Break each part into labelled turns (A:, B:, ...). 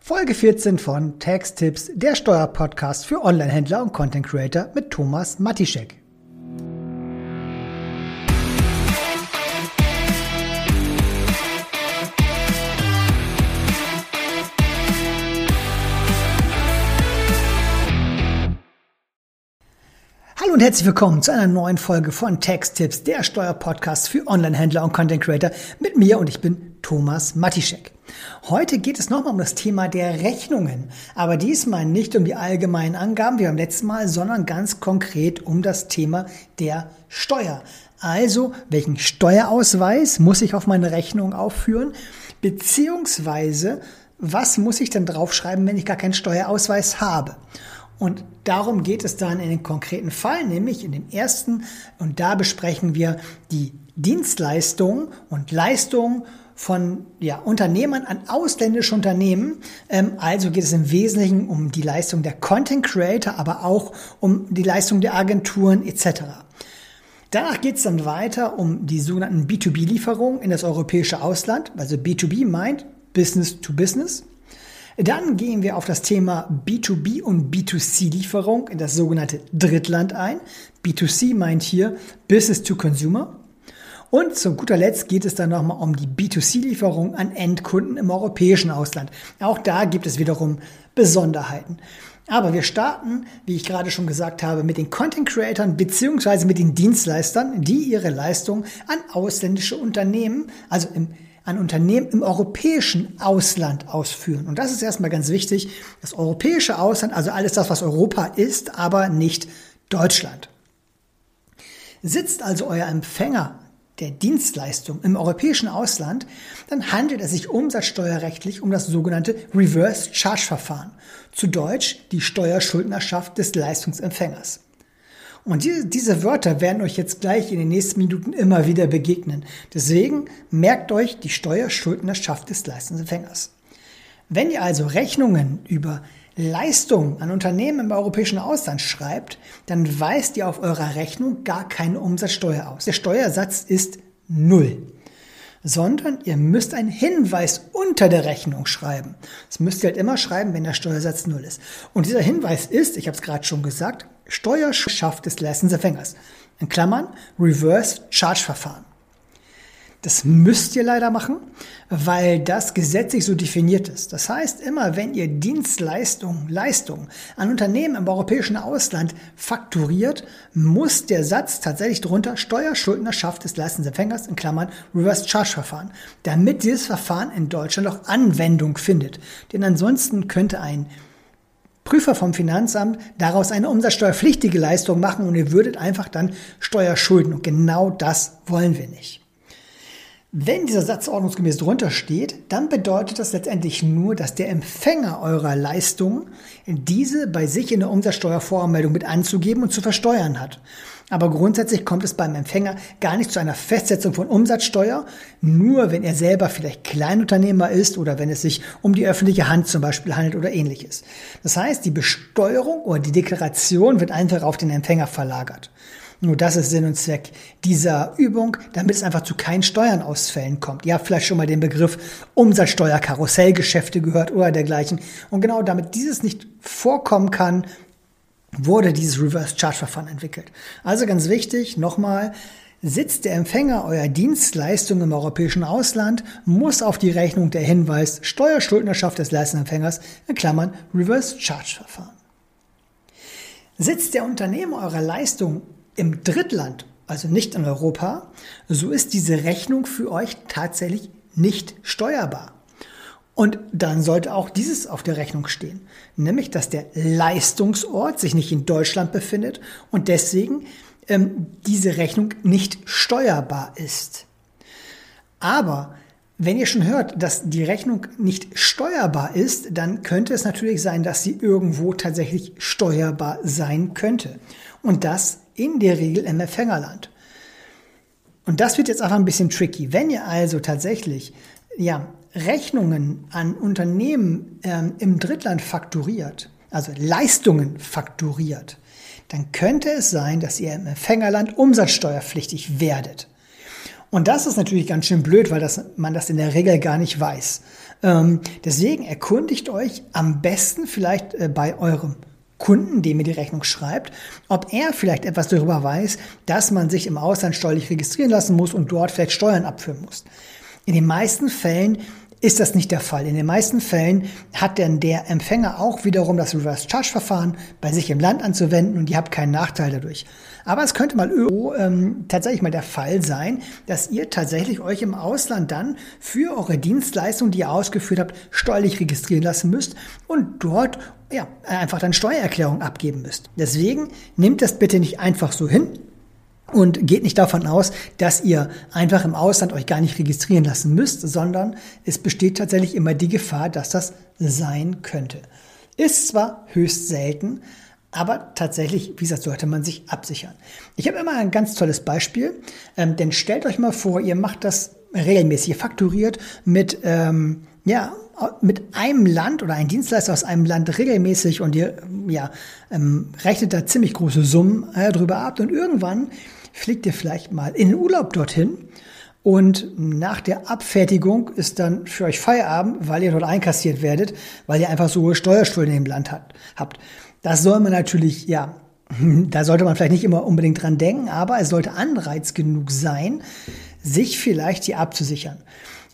A: Folge 14 von Tax Tips, der Steuerpodcast für Onlinehändler und Content Creator mit Thomas Matischek. Hallo und herzlich willkommen zu einer neuen Folge von Tax Tips, der Steuerpodcast für Onlinehändler und Content Creator mit mir und ich bin Thomas Matischek. Heute geht es nochmal um das Thema der Rechnungen, aber diesmal nicht um die allgemeinen Angaben wie beim letzten Mal, sondern ganz konkret um das Thema der Steuer. Also, welchen Steuerausweis muss ich auf meine Rechnung aufführen, beziehungsweise was muss ich denn draufschreiben, wenn ich gar keinen Steuerausweis habe? Und darum geht es dann in den konkreten Fall, nämlich in dem ersten. Und da besprechen wir die Dienstleistungen und Leistungen von ja, Unternehmern an ausländische Unternehmen. Ähm, also geht es im Wesentlichen um die Leistung der Content Creator, aber auch um die Leistung der Agenturen etc. Danach geht es dann weiter um die sogenannten B2B-Lieferungen in das europäische Ausland. Also B2B meint Business to Business. Dann gehen wir auf das Thema B2B und B2C-Lieferung in das sogenannte Drittland ein. B2C meint hier Business to Consumer. Und zu guter Letzt geht es dann nochmal um die B2C-Lieferung an Endkunden im europäischen Ausland. Auch da gibt es wiederum Besonderheiten. Aber wir starten, wie ich gerade schon gesagt habe, mit den Content Creators beziehungsweise mit den Dienstleistern, die ihre Leistung an ausländische Unternehmen, also im, an Unternehmen im europäischen Ausland ausführen. Und das ist erstmal ganz wichtig. Das europäische Ausland, also alles das, was Europa ist, aber nicht Deutschland. Sitzt also euer Empfänger der Dienstleistung im europäischen Ausland, dann handelt es sich umsatzsteuerrechtlich um das sogenannte Reverse Charge Verfahren. Zu Deutsch die Steuerschuldnerschaft des Leistungsempfängers. Und diese, diese Wörter werden euch jetzt gleich in den nächsten Minuten immer wieder begegnen. Deswegen merkt euch die Steuerschuldnerschaft des Leistungsempfängers. Wenn ihr also Rechnungen über Leistung an Unternehmen im europäischen Ausland schreibt, dann weist ihr auf eurer Rechnung gar keine Umsatzsteuer aus. Der Steuersatz ist null. Sondern ihr müsst einen Hinweis unter der Rechnung schreiben. Das müsst ihr halt immer schreiben, wenn der Steuersatz null ist. Und dieser Hinweis ist, ich habe es gerade schon gesagt, Steuerschaft des Leistungsempfängers. In Klammern Reverse Charge Verfahren. Das müsst ihr leider machen, weil das gesetzlich so definiert ist. Das heißt, immer wenn ihr Dienstleistungen, Leistungen an Unternehmen im europäischen Ausland fakturiert, muss der Satz tatsächlich drunter Steuerschuldnerschaft des Leistungsempfängers in Klammern Reverse Charge Verfahren, damit dieses Verfahren in Deutschland auch Anwendung findet. Denn ansonsten könnte ein Prüfer vom Finanzamt daraus eine umsatzsteuerpflichtige Leistung machen und ihr würdet einfach dann Steuerschulden. Und genau das wollen wir nicht. Wenn dieser Satz ordnungsgemäß drunter steht, dann bedeutet das letztendlich nur, dass der Empfänger eurer Leistung diese bei sich in der Umsatzsteuervoranmeldung mit anzugeben und zu versteuern hat. Aber grundsätzlich kommt es beim Empfänger gar nicht zu einer Festsetzung von Umsatzsteuer, nur wenn er selber vielleicht Kleinunternehmer ist oder wenn es sich um die öffentliche Hand zum Beispiel handelt oder ähnliches. Das heißt, die Besteuerung oder die Deklaration wird einfach auf den Empfänger verlagert. Nur das ist Sinn und Zweck dieser Übung, damit es einfach zu keinen Steuernausfällen kommt. Ihr habt vielleicht schon mal den Begriff Umsatzsteuer, Karussellgeschäfte gehört oder dergleichen. Und genau damit dieses nicht vorkommen kann, wurde dieses Reverse Charge Verfahren entwickelt. Also ganz wichtig, nochmal, Sitzt der Empfänger eurer Dienstleistung im europäischen Ausland, muss auf die Rechnung der Hinweis Steuerschuldnerschaft des Leistungsempfängers in Klammern Reverse Charge Verfahren. Sitzt der Unternehmer eurer Leistung im Drittland, also nicht in Europa, so ist diese Rechnung für euch tatsächlich nicht steuerbar. Und dann sollte auch dieses auf der Rechnung stehen, nämlich dass der Leistungsort sich nicht in Deutschland befindet und deswegen ähm, diese Rechnung nicht steuerbar ist. Aber wenn ihr schon hört, dass die Rechnung nicht steuerbar ist, dann könnte es natürlich sein, dass sie irgendwo tatsächlich steuerbar sein könnte. Und das in der Regel im Empfängerland. Und das wird jetzt einfach ein bisschen tricky. Wenn ihr also tatsächlich ja, Rechnungen an Unternehmen ähm, im Drittland fakturiert, also Leistungen fakturiert, dann könnte es sein, dass ihr im Empfängerland umsatzsteuerpflichtig werdet. Und das ist natürlich ganz schön blöd, weil das, man das in der Regel gar nicht weiß. Ähm, deswegen erkundigt euch am besten vielleicht äh, bei eurem Kunden, dem ihr die Rechnung schreibt, ob er vielleicht etwas darüber weiß, dass man sich im Ausland steuerlich registrieren lassen muss und dort vielleicht Steuern abführen muss. In den meisten Fällen ist das nicht der Fall. In den meisten Fällen hat denn der Empfänger auch wiederum das Reverse Charge Verfahren bei sich im Land anzuwenden und ihr habt keinen Nachteil dadurch. Aber es könnte mal ähm, tatsächlich mal der Fall sein, dass ihr tatsächlich euch im Ausland dann für eure Dienstleistung, die ihr ausgeführt habt, steuerlich registrieren lassen müsst und dort ja, einfach dann Steuererklärung abgeben müsst. Deswegen nehmt das bitte nicht einfach so hin, und geht nicht davon aus, dass ihr einfach im Ausland euch gar nicht registrieren lassen müsst, sondern es besteht tatsächlich immer die Gefahr, dass das sein könnte. Ist zwar höchst selten, aber tatsächlich, wie gesagt, sollte man sich absichern. Ich habe immer ein ganz tolles Beispiel, ähm, denn stellt euch mal vor, ihr macht das regelmäßig, ihr fakturiert mit, ähm, ja, mit einem Land oder ein Dienstleister aus einem Land regelmäßig und ihr ja, ähm, rechnet da ziemlich große Summen äh, drüber ab. Und irgendwann fliegt ihr vielleicht mal in den Urlaub dorthin und nach der Abfertigung ist dann für euch Feierabend, weil ihr dort einkassiert werdet, weil ihr einfach so hohe Steuerschulden im Land hat, habt. Das soll man natürlich, ja, da sollte man vielleicht nicht immer unbedingt dran denken, aber es sollte Anreiz genug sein, sich vielleicht hier abzusichern.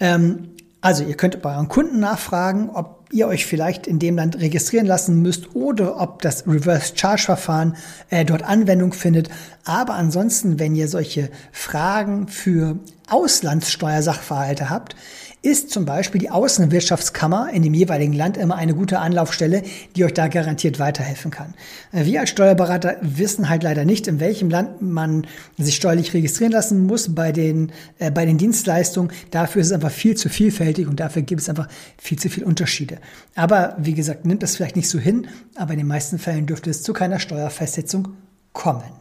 A: Ähm, also ihr könnt bei euren Kunden nachfragen, ob ihr euch vielleicht in dem Land registrieren lassen müsst oder ob das Reverse Charge Verfahren äh, dort Anwendung findet. Aber ansonsten, wenn ihr solche Fragen für Auslandssteuersachverhalte habt, ist zum Beispiel die Außenwirtschaftskammer in dem jeweiligen Land immer eine gute Anlaufstelle, die euch da garantiert weiterhelfen kann. Äh, wir als Steuerberater wissen halt leider nicht, in welchem Land man sich steuerlich registrieren lassen muss bei den, äh, bei den Dienstleistungen. Dafür ist es einfach viel zu vielfältig und dafür gibt es einfach viel zu viele Unterschiede. Aber wie gesagt, nimmt das vielleicht nicht so hin, aber in den meisten Fällen dürfte es zu keiner Steuerfestsetzung kommen.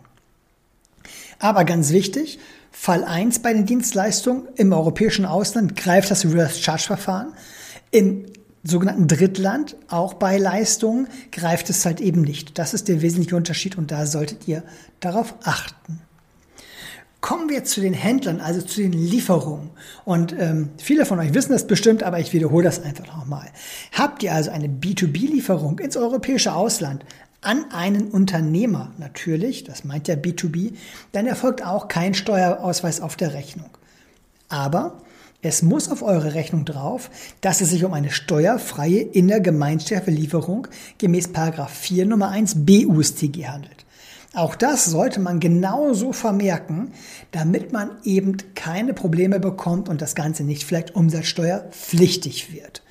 A: Aber ganz wichtig, Fall 1 bei den Dienstleistungen im europäischen Ausland greift das Reverse Charge Verfahren. Im sogenannten Drittland, auch bei Leistungen, greift es halt eben nicht. Das ist der wesentliche Unterschied und da solltet ihr darauf achten. Kommen wir zu den Händlern, also zu den Lieferungen. Und ähm, viele von euch wissen das bestimmt, aber ich wiederhole das einfach nochmal. Habt ihr also eine B2B-Lieferung ins europäische Ausland, an einen Unternehmer natürlich, das meint ja B2B, dann erfolgt auch kein Steuerausweis auf der Rechnung. Aber es muss auf eure Rechnung drauf, dass es sich um eine steuerfreie Innergemeinschaftlieferung gemäß 4 Nummer 1 BUSTG handelt. Auch das sollte man genauso vermerken, damit man eben keine Probleme bekommt und das Ganze nicht vielleicht umsatzsteuerpflichtig wird.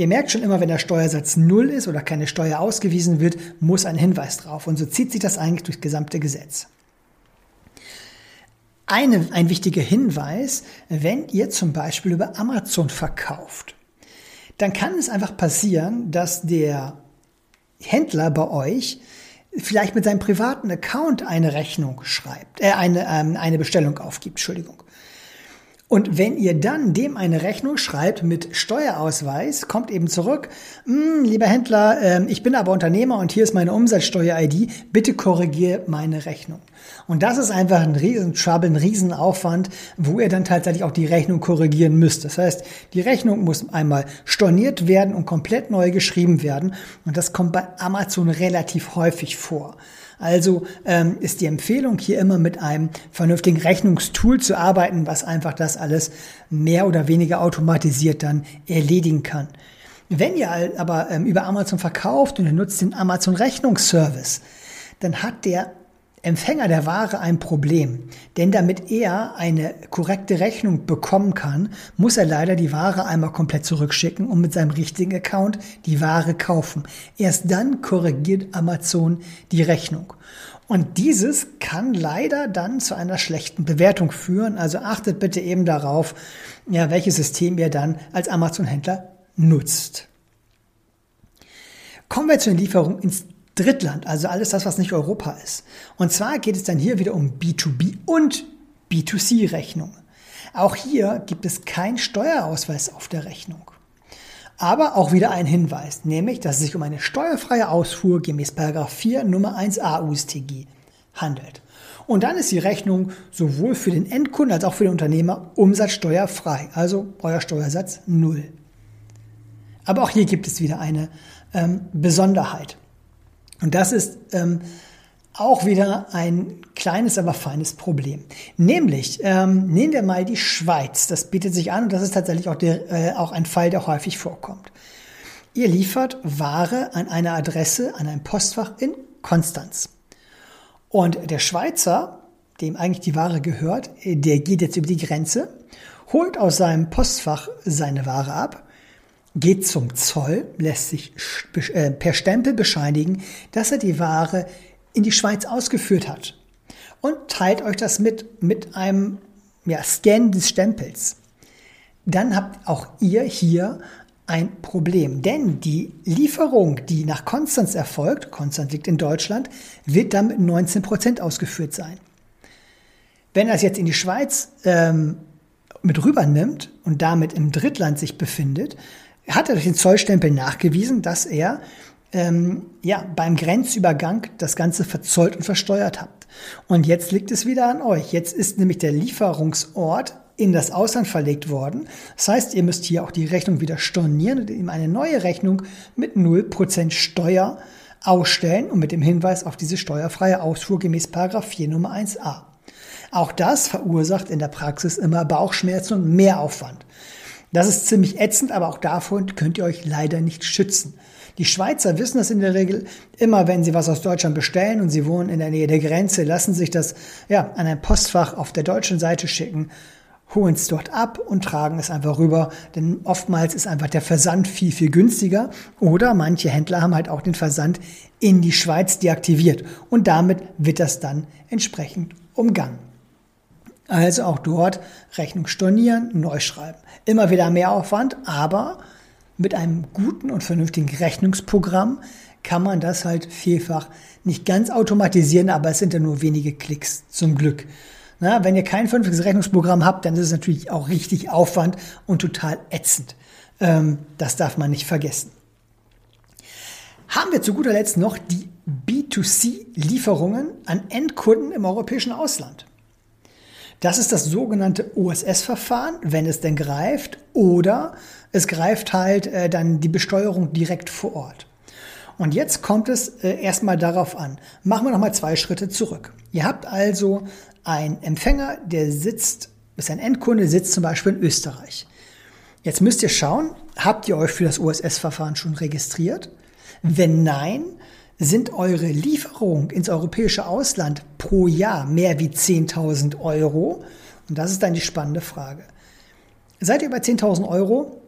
A: Ihr merkt schon immer, wenn der Steuersatz null ist oder keine Steuer ausgewiesen wird, muss ein Hinweis drauf. Und so zieht sich das eigentlich durchs gesamte Gesetz. Eine, ein wichtiger Hinweis, wenn ihr zum Beispiel über Amazon verkauft, dann kann es einfach passieren, dass der Händler bei euch vielleicht mit seinem privaten Account eine Rechnung schreibt, äh, eine, ähm, eine Bestellung aufgibt, Entschuldigung. Und wenn ihr dann dem eine Rechnung schreibt mit Steuerausweis, kommt eben zurück, hm, lieber Händler, äh, ich bin aber Unternehmer und hier ist meine Umsatzsteuer-ID, bitte korrigier meine Rechnung. Und das ist einfach ein riesen Trouble, ein Riesenaufwand, wo ihr dann tatsächlich auch die Rechnung korrigieren müsst. Das heißt, die Rechnung muss einmal storniert werden und komplett neu geschrieben werden. Und das kommt bei Amazon relativ häufig vor. Also ähm, ist die Empfehlung hier immer mit einem vernünftigen Rechnungstool zu arbeiten, was einfach das alles mehr oder weniger automatisiert dann erledigen kann. Wenn ihr aber ähm, über Amazon verkauft und ihr nutzt den Amazon Rechnungsservice, dann hat der Empfänger der Ware ein Problem, denn damit er eine korrekte Rechnung bekommen kann, muss er leider die Ware einmal komplett zurückschicken und mit seinem richtigen Account die Ware kaufen. Erst dann korrigiert Amazon die Rechnung. Und dieses kann leider dann zu einer schlechten Bewertung führen. Also achtet bitte eben darauf, ja, welches System ihr dann als Amazon-Händler nutzt. Kommen wir zur Lieferung ins Drittland, also alles das, was nicht Europa ist. Und zwar geht es dann hier wieder um B2B und B2C-Rechnungen. Auch hier gibt es keinen Steuerausweis auf der Rechnung. Aber auch wieder ein Hinweis, nämlich, dass es sich um eine steuerfreie Ausfuhr gemäß 4 Nummer 1a USTG handelt. Und dann ist die Rechnung sowohl für den Endkunden als auch für den Unternehmer umsatzsteuerfrei, also euer Steuersatz null. Aber auch hier gibt es wieder eine ähm, Besonderheit. Und das ist ähm, auch wieder ein kleines, aber feines Problem. Nämlich, ähm, nehmen wir mal die Schweiz. Das bietet sich an und das ist tatsächlich auch, der, äh, auch ein Fall, der häufig vorkommt. Ihr liefert Ware an eine Adresse, an ein Postfach in Konstanz. Und der Schweizer, dem eigentlich die Ware gehört, der geht jetzt über die Grenze, holt aus seinem Postfach seine Ware ab, geht zum Zoll, lässt sich äh, per Stempel bescheinigen, dass er die Ware in die Schweiz ausgeführt hat und teilt euch das mit mit einem ja, Scan des Stempels. Dann habt auch ihr hier ein Problem, denn die Lieferung, die nach Konstanz erfolgt, Konstanz liegt in Deutschland, wird dann mit 19 Prozent ausgeführt sein. Wenn er es jetzt in die Schweiz ähm, mit rübernimmt und damit im Drittland sich befindet, hat er durch den Zollstempel nachgewiesen, dass er ähm, ja, beim Grenzübergang das Ganze verzollt und versteuert habt. Und jetzt liegt es wieder an euch. Jetzt ist nämlich der Lieferungsort in das Ausland verlegt worden. Das heißt, ihr müsst hier auch die Rechnung wieder stornieren und ihm eine neue Rechnung mit 0% Steuer ausstellen und mit dem Hinweis auf diese steuerfreie Ausfuhr gemäß 4 Nummer 1a. Auch das verursacht in der Praxis immer Bauchschmerzen und Mehraufwand. Das ist ziemlich ätzend, aber auch davon könnt ihr euch leider nicht schützen. Die Schweizer wissen das in der Regel immer, wenn sie was aus Deutschland bestellen und sie wohnen in der Nähe der Grenze, lassen sich das ja an ein Postfach auf der deutschen Seite schicken, holen es dort ab und tragen es einfach rüber, denn oftmals ist einfach der Versand viel, viel günstiger oder manche Händler haben halt auch den Versand in die Schweiz deaktiviert und damit wird das dann entsprechend umgangen. Also auch dort Rechnung stornieren, neu schreiben. Immer wieder mehr Aufwand, aber mit einem guten und vernünftigen Rechnungsprogramm kann man das halt vielfach nicht ganz automatisieren, aber es sind ja nur wenige Klicks zum Glück. Na, wenn ihr kein vernünftiges Rechnungsprogramm habt, dann ist es natürlich auch richtig Aufwand und total ätzend. Ähm, das darf man nicht vergessen. Haben wir zu guter Letzt noch die B2C-Lieferungen an Endkunden im europäischen Ausland. Das ist das sogenannte OSS-Verfahren, wenn es denn greift, oder es greift halt äh, dann die Besteuerung direkt vor Ort. Und jetzt kommt es äh, erstmal darauf an. Machen wir nochmal zwei Schritte zurück. Ihr habt also einen Empfänger, der sitzt, ist ein Endkunde, sitzt zum Beispiel in Österreich. Jetzt müsst ihr schauen, habt ihr euch für das OSS-Verfahren schon registriert? Wenn nein, sind eure Lieferungen ins europäische Ausland pro Jahr mehr wie 10.000 Euro? Und das ist dann die spannende Frage. Seid ihr bei 10.000 Euro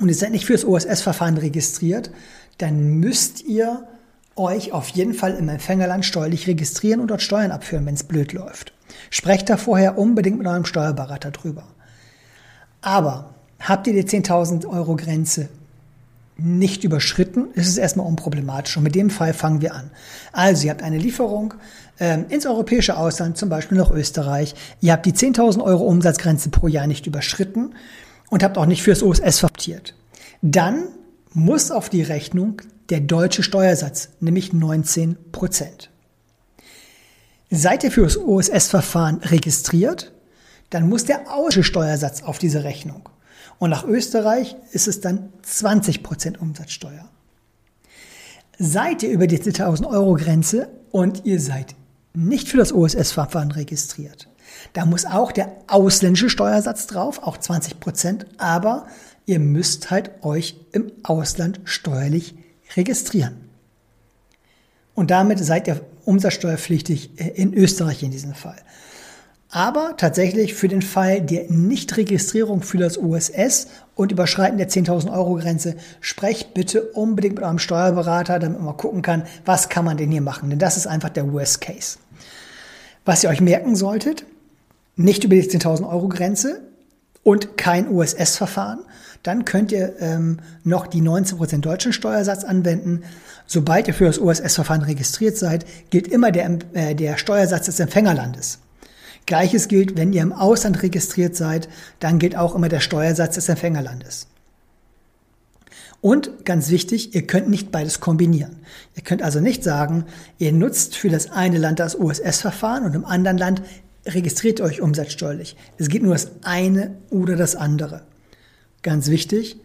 A: und ihr seid nicht für das OSS-Verfahren registriert, dann müsst ihr euch auf jeden Fall im Empfängerland steuerlich registrieren und dort Steuern abführen, wenn es blöd läuft. Sprecht da vorher unbedingt mit eurem Steuerberater drüber. Aber habt ihr die 10.000 Euro Grenze nicht überschritten, ist es erstmal unproblematisch. Und mit dem Fall fangen wir an. Also, ihr habt eine Lieferung ähm, ins europäische Ausland, zum Beispiel nach Österreich. Ihr habt die 10.000 Euro Umsatzgrenze pro Jahr nicht überschritten und habt auch nicht fürs OSS verptiert. Dann muss auf die Rechnung der deutsche Steuersatz, nämlich 19 Prozent. Seid ihr für das OSS-Verfahren registriert, dann muss der ausländische Steuersatz auf diese Rechnung. Und nach Österreich ist es dann 20% Umsatzsteuer. Seid ihr über die 10.000 Euro Grenze und ihr seid nicht für das OSS-Verfahren registriert, da muss auch der ausländische Steuersatz drauf, auch 20% aber ihr müsst halt euch im Ausland steuerlich registrieren. Und damit seid ihr umsatzsteuerpflichtig äh, in Österreich in diesem Fall. Aber tatsächlich für den Fall der Nichtregistrierung für das OSS und Überschreiten der 10.000 Euro Grenze, sprecht bitte unbedingt mit eurem Steuerberater, damit man gucken kann, was kann man denn hier machen. Denn das ist einfach der Worst Case. Was ihr euch merken solltet, nicht über die 10.000 Euro Grenze und kein OSS-Verfahren, dann könnt ihr ähm, noch die 19% deutschen Steuersatz anwenden. Sobald ihr für das OSS-Verfahren registriert seid, gilt immer der, äh, der Steuersatz des Empfängerlandes. Gleiches gilt, wenn ihr im Ausland registriert seid, dann gilt auch immer der Steuersatz des Empfängerlandes. Und ganz wichtig, ihr könnt nicht beides kombinieren. Ihr könnt also nicht sagen, ihr nutzt für das eine Land das OSS-Verfahren und im anderen Land registriert euch umsatzsteuerlich. Es geht nur das eine oder das andere. Ganz wichtig,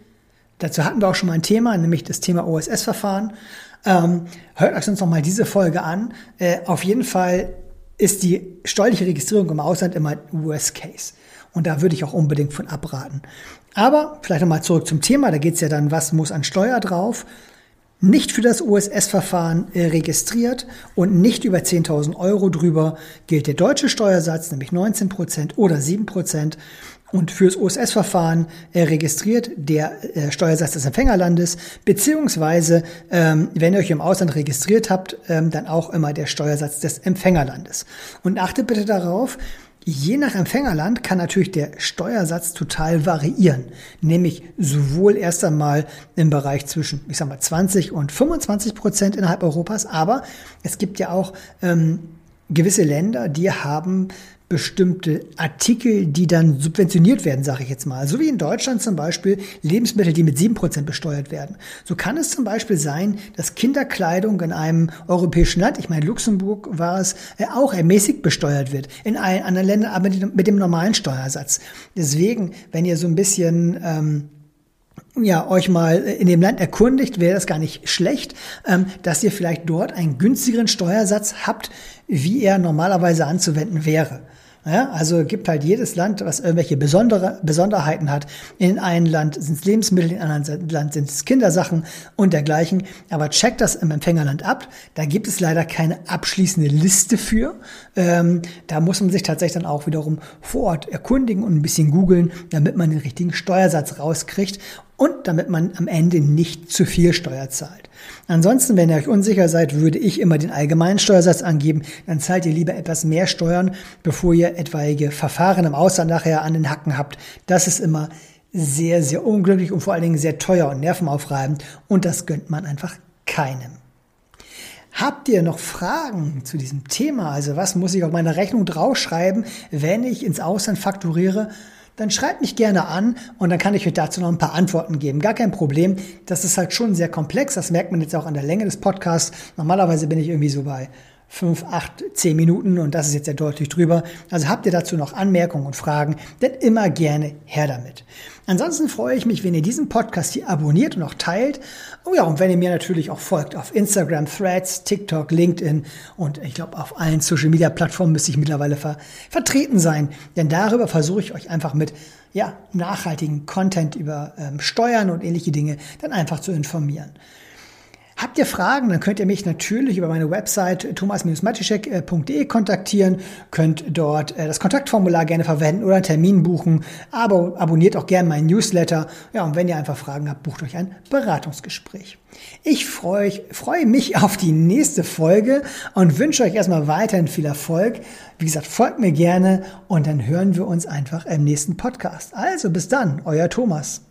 A: dazu hatten wir auch schon mal ein Thema, nämlich das Thema OSS-Verfahren. Ähm, hört euch sonst noch mal diese Folge an. Äh, auf jeden Fall ist die steuerliche Registrierung im Ausland immer Worst Case. Und da würde ich auch unbedingt von abraten. Aber vielleicht nochmal zurück zum Thema. Da geht es ja dann, was muss an Steuer drauf? Nicht für das OSS-Verfahren äh, registriert und nicht über 10.000 Euro drüber gilt der deutsche Steuersatz, nämlich 19 Prozent oder 7 Prozent. Und fürs OSS-Verfahren äh, registriert der äh, Steuersatz des Empfängerlandes, beziehungsweise, ähm, wenn ihr euch im Ausland registriert habt, ähm, dann auch immer der Steuersatz des Empfängerlandes. Und achtet bitte darauf, Je nach Empfängerland kann natürlich der Steuersatz total variieren, nämlich sowohl erst einmal im Bereich zwischen, ich sag mal, 20 und 25 Prozent innerhalb Europas, aber es gibt ja auch ähm, gewisse Länder, die haben bestimmte Artikel, die dann subventioniert werden, sage ich jetzt mal. So wie in Deutschland zum Beispiel Lebensmittel, die mit sieben Prozent besteuert werden. So kann es zum Beispiel sein, dass Kinderkleidung in einem europäischen Land, ich meine Luxemburg war es, äh, auch ermäßigt besteuert wird. In allen anderen Ländern aber mit dem normalen Steuersatz. Deswegen, wenn ihr so ein bisschen... Ähm, ja, euch mal in dem Land erkundigt, wäre das gar nicht schlecht, ähm, dass ihr vielleicht dort einen günstigeren Steuersatz habt, wie er normalerweise anzuwenden wäre. Ja, also gibt halt jedes Land, was irgendwelche besondere Besonderheiten hat. In einem Land sind es Lebensmittel, in einem anderen Land sind es Kindersachen und dergleichen. Aber checkt das im Empfängerland ab. Da gibt es leider keine abschließende Liste für. Ähm, da muss man sich tatsächlich dann auch wiederum vor Ort erkundigen und ein bisschen googeln, damit man den richtigen Steuersatz rauskriegt und damit man am Ende nicht zu viel Steuer zahlt. Ansonsten, wenn ihr euch unsicher seid, würde ich immer den allgemeinen Steuersatz angeben. Dann zahlt ihr lieber etwas mehr Steuern, bevor ihr etwaige Verfahren im Ausland nachher an den Hacken habt. Das ist immer sehr, sehr unglücklich und vor allen Dingen sehr teuer und nervenaufreibend und das gönnt man einfach keinem. Habt ihr noch Fragen zu diesem Thema? Also was muss ich auf meiner Rechnung draufschreiben, wenn ich ins Ausland fakturiere? Dann schreibt mich gerne an und dann kann ich euch dazu noch ein paar Antworten geben. Gar kein Problem. Das ist halt schon sehr komplex. Das merkt man jetzt auch an der Länge des Podcasts. Normalerweise bin ich irgendwie so bei fünf, acht, zehn Minuten und das ist jetzt ja deutlich drüber. Also habt ihr dazu noch Anmerkungen und Fragen, dann immer gerne her damit. Ansonsten freue ich mich, wenn ihr diesen Podcast hier abonniert und auch teilt. Oh ja, und wenn ihr mir natürlich auch folgt auf Instagram, Threads, TikTok, LinkedIn und ich glaube auf allen Social Media Plattformen müsste ich mittlerweile ver vertreten sein. Denn darüber versuche ich euch einfach mit ja, nachhaltigen Content über ähm, Steuern und ähnliche Dinge dann einfach zu informieren. Habt ihr Fragen, dann könnt ihr mich natürlich über meine Website thomas-matischek.de kontaktieren, könnt dort äh, das Kontaktformular gerne verwenden oder einen Termin buchen, aber abonniert auch gerne meinen Newsletter. Ja, und wenn ihr einfach Fragen habt, bucht euch ein Beratungsgespräch. Ich freue, freue mich auf die nächste Folge und wünsche euch erstmal weiterhin viel Erfolg. Wie gesagt, folgt mir gerne und dann hören wir uns einfach im nächsten Podcast. Also bis dann, euer Thomas.